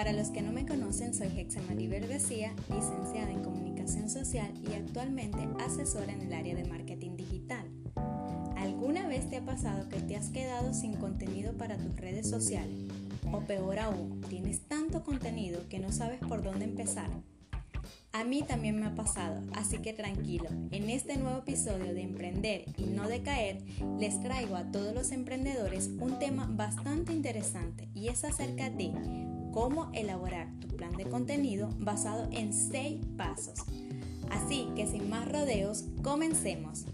Para los que no me conocen, soy Hexamari García, licenciada en Comunicación Social y actualmente asesora en el área de marketing digital. ¿Alguna vez te ha pasado que te has quedado sin contenido para tus redes sociales? O peor aún, tienes tanto contenido que no sabes por dónde empezar. A mí también me ha pasado, así que tranquilo, en este nuevo episodio de Emprender y no decaer, les traigo a todos los emprendedores un tema bastante interesante y es acerca de cómo elaborar tu plan de contenido basado en 6 pasos. Así que sin más rodeos, comencemos.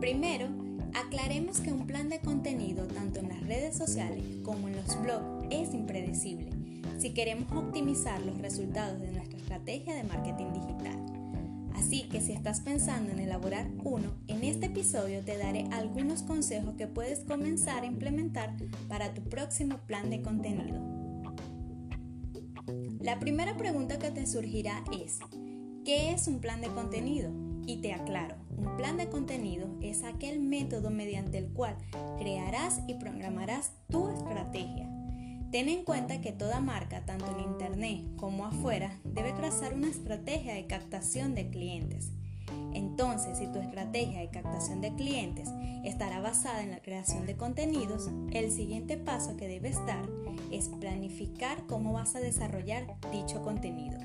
Primero, aclaremos que un plan de contenido tanto en las redes sociales como en los blogs es impredecible si queremos optimizar los resultados de nuestra estrategia de marketing digital. Así que si estás pensando en elaborar uno, en este episodio te daré algunos consejos que puedes comenzar a implementar para tu próximo plan de contenido. La primera pregunta que te surgirá es, ¿qué es un plan de contenido? Y te aclaro, un plan de contenido es aquel método mediante el cual crearás y programarás tu estrategia Ten en cuenta que toda marca, tanto en Internet como afuera, debe trazar una estrategia de captación de clientes. Entonces, si tu estrategia de captación de clientes estará basada en la creación de contenidos, el siguiente paso que debes dar es planificar cómo vas a desarrollar dicho contenido.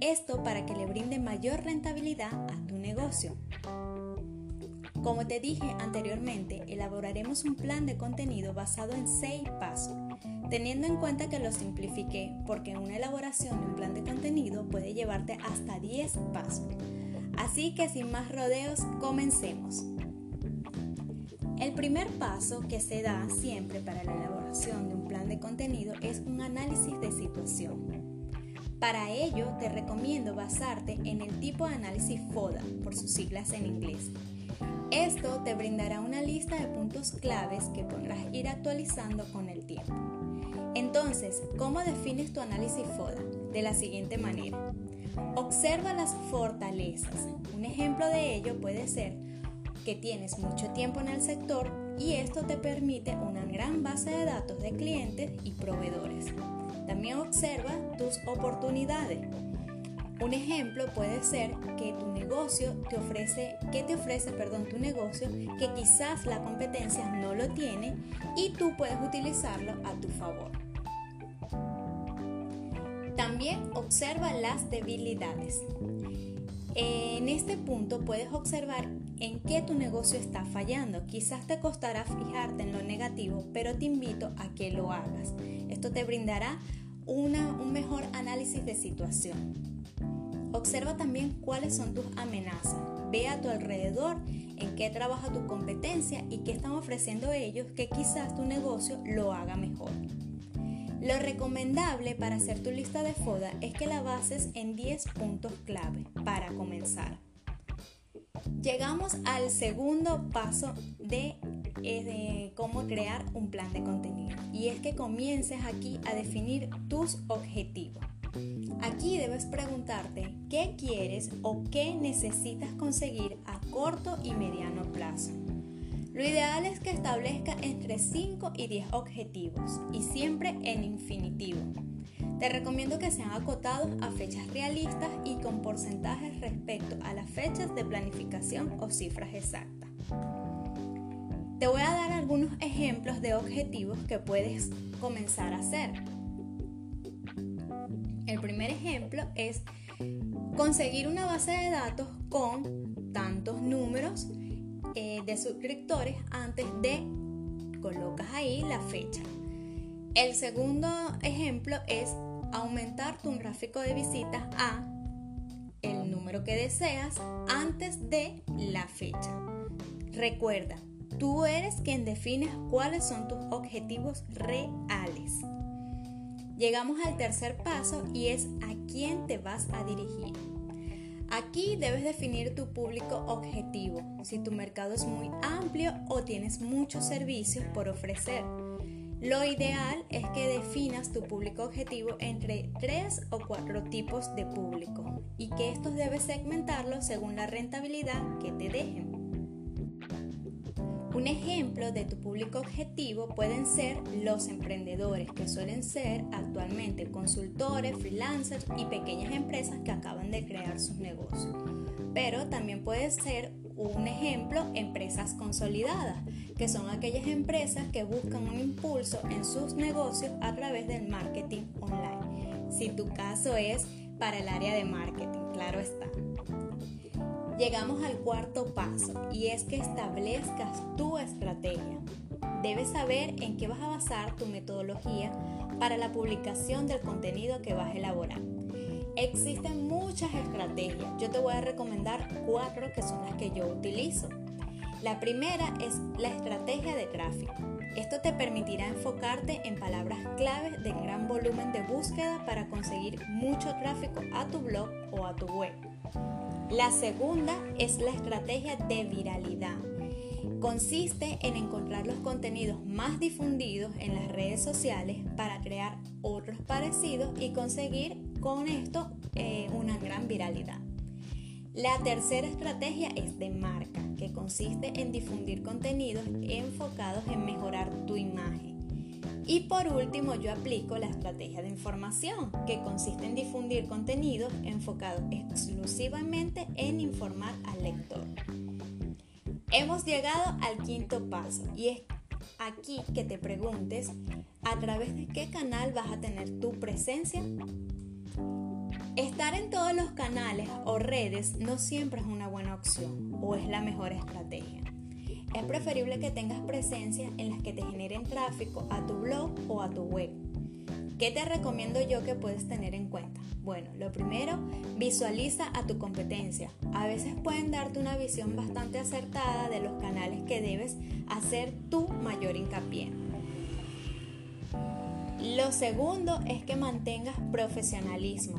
Esto para que le brinde mayor rentabilidad a tu negocio. Como te dije anteriormente, elaboraremos un plan de contenido basado en seis pasos teniendo en cuenta que lo simplifiqué porque una elaboración de un plan de contenido puede llevarte hasta 10 pasos. Así que sin más rodeos, comencemos. El primer paso que se da siempre para la elaboración de un plan de contenido es un análisis de situación. Para ello te recomiendo basarte en el tipo de análisis FODA, por sus siglas en inglés. Esto te brindará una lista de puntos claves que podrás ir actualizando con el tiempo. Entonces, ¿cómo defines tu análisis FODA? De la siguiente manera. Observa las fortalezas. Un ejemplo de ello puede ser que tienes mucho tiempo en el sector y esto te permite una gran base de datos de clientes y proveedores. También observa tus oportunidades. Un ejemplo puede ser que tu negocio te ofrece, que te ofrece, perdón, tu negocio que quizás la competencia no lo tiene y tú puedes utilizarlo a tu favor. Observa las debilidades. En este punto puedes observar en qué tu negocio está fallando. Quizás te costará fijarte en lo negativo, pero te invito a que lo hagas. Esto te brindará un mejor análisis de situación. Observa también cuáles son tus amenazas. Ve a tu alrededor en qué trabaja tu competencia y qué están ofreciendo ellos que quizás tu negocio lo haga mejor. Lo recomendable para hacer tu lista de FODA es que la bases en 10 puntos clave para comenzar. Llegamos al segundo paso de, eh, de, cómo crear un plan de contenido y es que comiences aquí a definir tus objetivos. Aquí debes preguntarte qué quieres o qué necesitas conseguir a corto y mediano plazo. Lo ideal es que establezca entre 5 y 10 objetivos y siempre en infinitivo. Te recomiendo que sean acotados a fechas realistas y con porcentajes respecto a las fechas de planificación o cifras exactas. Te voy a dar algunos ejemplos de objetivos que puedes comenzar a hacer. El primer ejemplo es conseguir una base de datos con tantos números eh, de suscriptores antes de colocas ahí la fecha. El segundo ejemplo es aumentar tu tráfico de visitas a el número que deseas antes de la fecha. Recuerda, tú eres quien define cuáles son tus objetivos reales. Llegamos al tercer paso y es a quién te vas a dirigir. Aquí debes definir tu público objetivo, si tu mercado es muy amplio o tienes muchos servicios por ofrecer. Lo ideal es que definas tu público objetivo entre tres o cuatro tipos de público y que estos debes segmentarlos según la rentabilidad que te dejen. Un ejemplo de tu público objetivo pueden ser los emprendedores, que suelen ser actualmente consultores, freelancers y pequeñas empresas que acaban de crear sus negocios. Pero también puede ser un ejemplo, empresas consolidadas, que son aquellas empresas que buscan un impulso en sus negocios a través del marketing online. Si tu caso es para el área de marketing, claro está. Llegamos al cuarto paso y es que establezcas tu estrategia. Debes saber en qué vas a basar tu metodología para la publicación del contenido que vas a elaborar. Existen muchas estrategias. Yo te voy a recomendar cuatro que son las que yo utilizo. La primera es la estrategia de tráfico. Esto te permitirá enfocarte en palabras claves de gran volumen de búsqueda para conseguir mucho tráfico a tu blog o a tu web. La segunda es la estrategia de viralidad. Consiste en encontrar los contenidos más difundidos en las redes sociales para crear otros parecidos y conseguir con esto eh, una gran viralidad. La tercera estrategia es de marca, que consiste en difundir contenidos enfocados en mejorar tu imagen. Y por último, yo aplico la estrategia de información, que consiste en difundir contenidos enfocados exclusivamente en informar al lector. Hemos llegado al quinto paso y es aquí que te preguntes a través de qué canal vas a tener tu presencia. Estar en todos los canales o redes no siempre es una buena opción o es la mejor estrategia. Es preferible que tengas presencia en las que te generen tráfico a tu blog o a tu web. ¿Qué te recomiendo yo que puedes tener en cuenta? Bueno, lo primero, visualiza a tu competencia. A veces pueden darte una visión bastante acertada de los canales que debes hacer tu mayor hincapié. Lo segundo es que mantengas profesionalismo.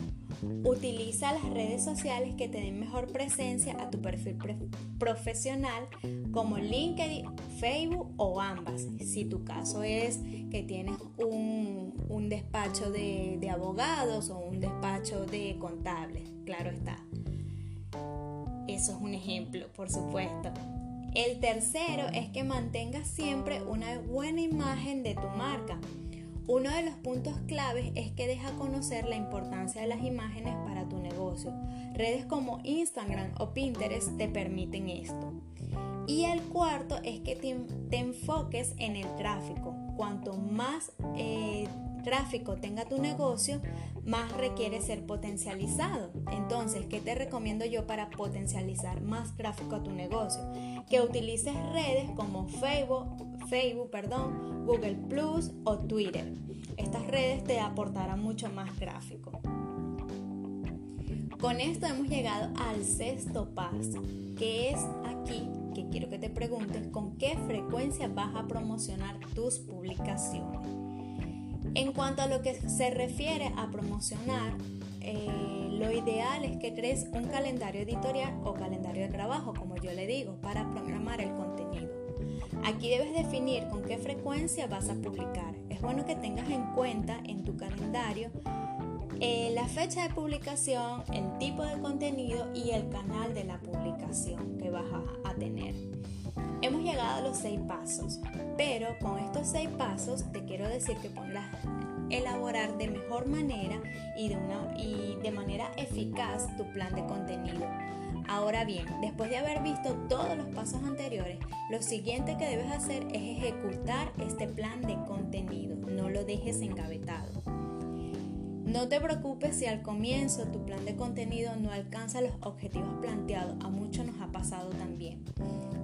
Utiliza las redes sociales que te den mejor presencia a tu perfil profesional como LinkedIn, Facebook o ambas. Si tu caso es que tienes un, despacho de, de abogados o un despacho de contables, claro está. Eso es un ejemplo, por supuesto. El tercero es que mantengas siempre una buena imagen de tu marca. Uno de los puntos claves es que deja conocer la importancia de las imágenes para tu negocio. Redes como Instagram o Pinterest te permiten esto. Y el cuarto es que te, enfoques en el tráfico. Cuanto más eh, tráfico tenga tu negocio, más requiere ser potencializado. Entonces, ¿qué te recomiendo yo para potencializar más tráfico a tu negocio? Que utilices redes como Facebook, Facebook, perdón, Google Plus o Twitter. Estas redes te aportarán mucho más tráfico. Con esto hemos llegado al sexto paso, que es aquí que quiero que te preguntes con qué frecuencia vas a promocionar tus publicaciones. En cuanto a lo que se refiere a promocionar, eh, lo ideal es que crees un calendario editorial o calendario de trabajo, como yo le digo, para programar el contenido. Aquí debes definir con qué frecuencia vas a publicar. Es bueno que tengas en cuenta en tu calendario eh, la fecha de publicación, el tipo de contenido y el canal de la publicación que vas a tener. Hemos llegado a los seis pasos, pero con estos seis pasos te quiero decir que podrás elaborar de mejor manera y de, una, y de manera eficaz tu plan de contenido. Ahora bien, después de haber visto todos los pasos anteriores, lo siguiente que debes hacer es ejecutar este plan de contenido. No lo dejes engavetado. No te preocupes si al comienzo tu plan de contenido no alcanza los objetivos planteados. A muchos nos ha pasado también.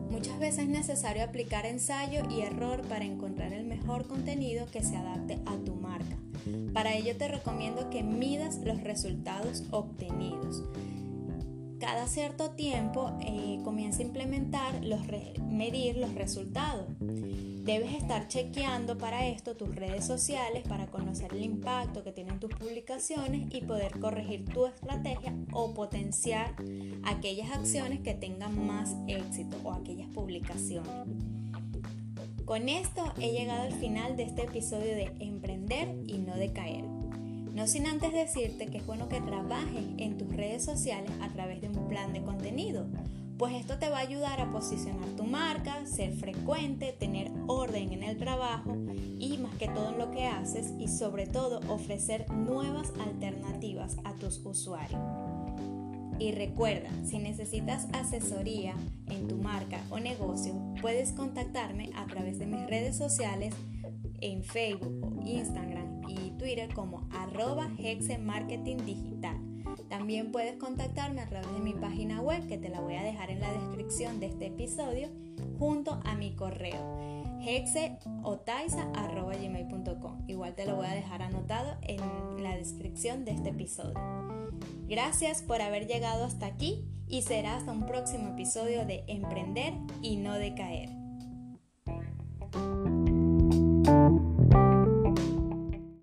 Muchas veces es necesario aplicar ensayo y error para encontrar el mejor contenido que se adapte a tu marca. Para ello te recomiendo que midas los resultados obtenidos. Cada cierto tiempo eh, comienza a implementar los medir los resultados. Debes estar chequeando para esto tus redes sociales para conocer el impacto que tienen tus publicaciones y poder corregir tu estrategia o potenciar aquellas acciones que tengan más éxito o aquellas publicaciones. Con esto he llegado al final de este episodio de Emprender y no decaer. No sin antes decirte que es bueno que trabajes en tus redes sociales a través de un plan de contenido pues esto te va a ayudar a posicionar tu marca, ser frecuente, tener orden en el trabajo y más que todo en lo que haces y sobre todo ofrecer nuevas alternativas a tus usuarios. Y recuerda, si necesitas asesoría en tu marca o negocio, puedes contactarme a través de mis redes sociales en Facebook, Instagram y Twitter como arroba Marketing Digital. También puedes contactarme a través de mi página web que te la voy a dejar en la descripción de este episodio junto a mi correo hexeotaiza.gmail.com Igual te lo voy a dejar anotado en la descripción de este episodio. Gracias por haber llegado hasta aquí y será hasta un próximo episodio de Emprender y no decaer.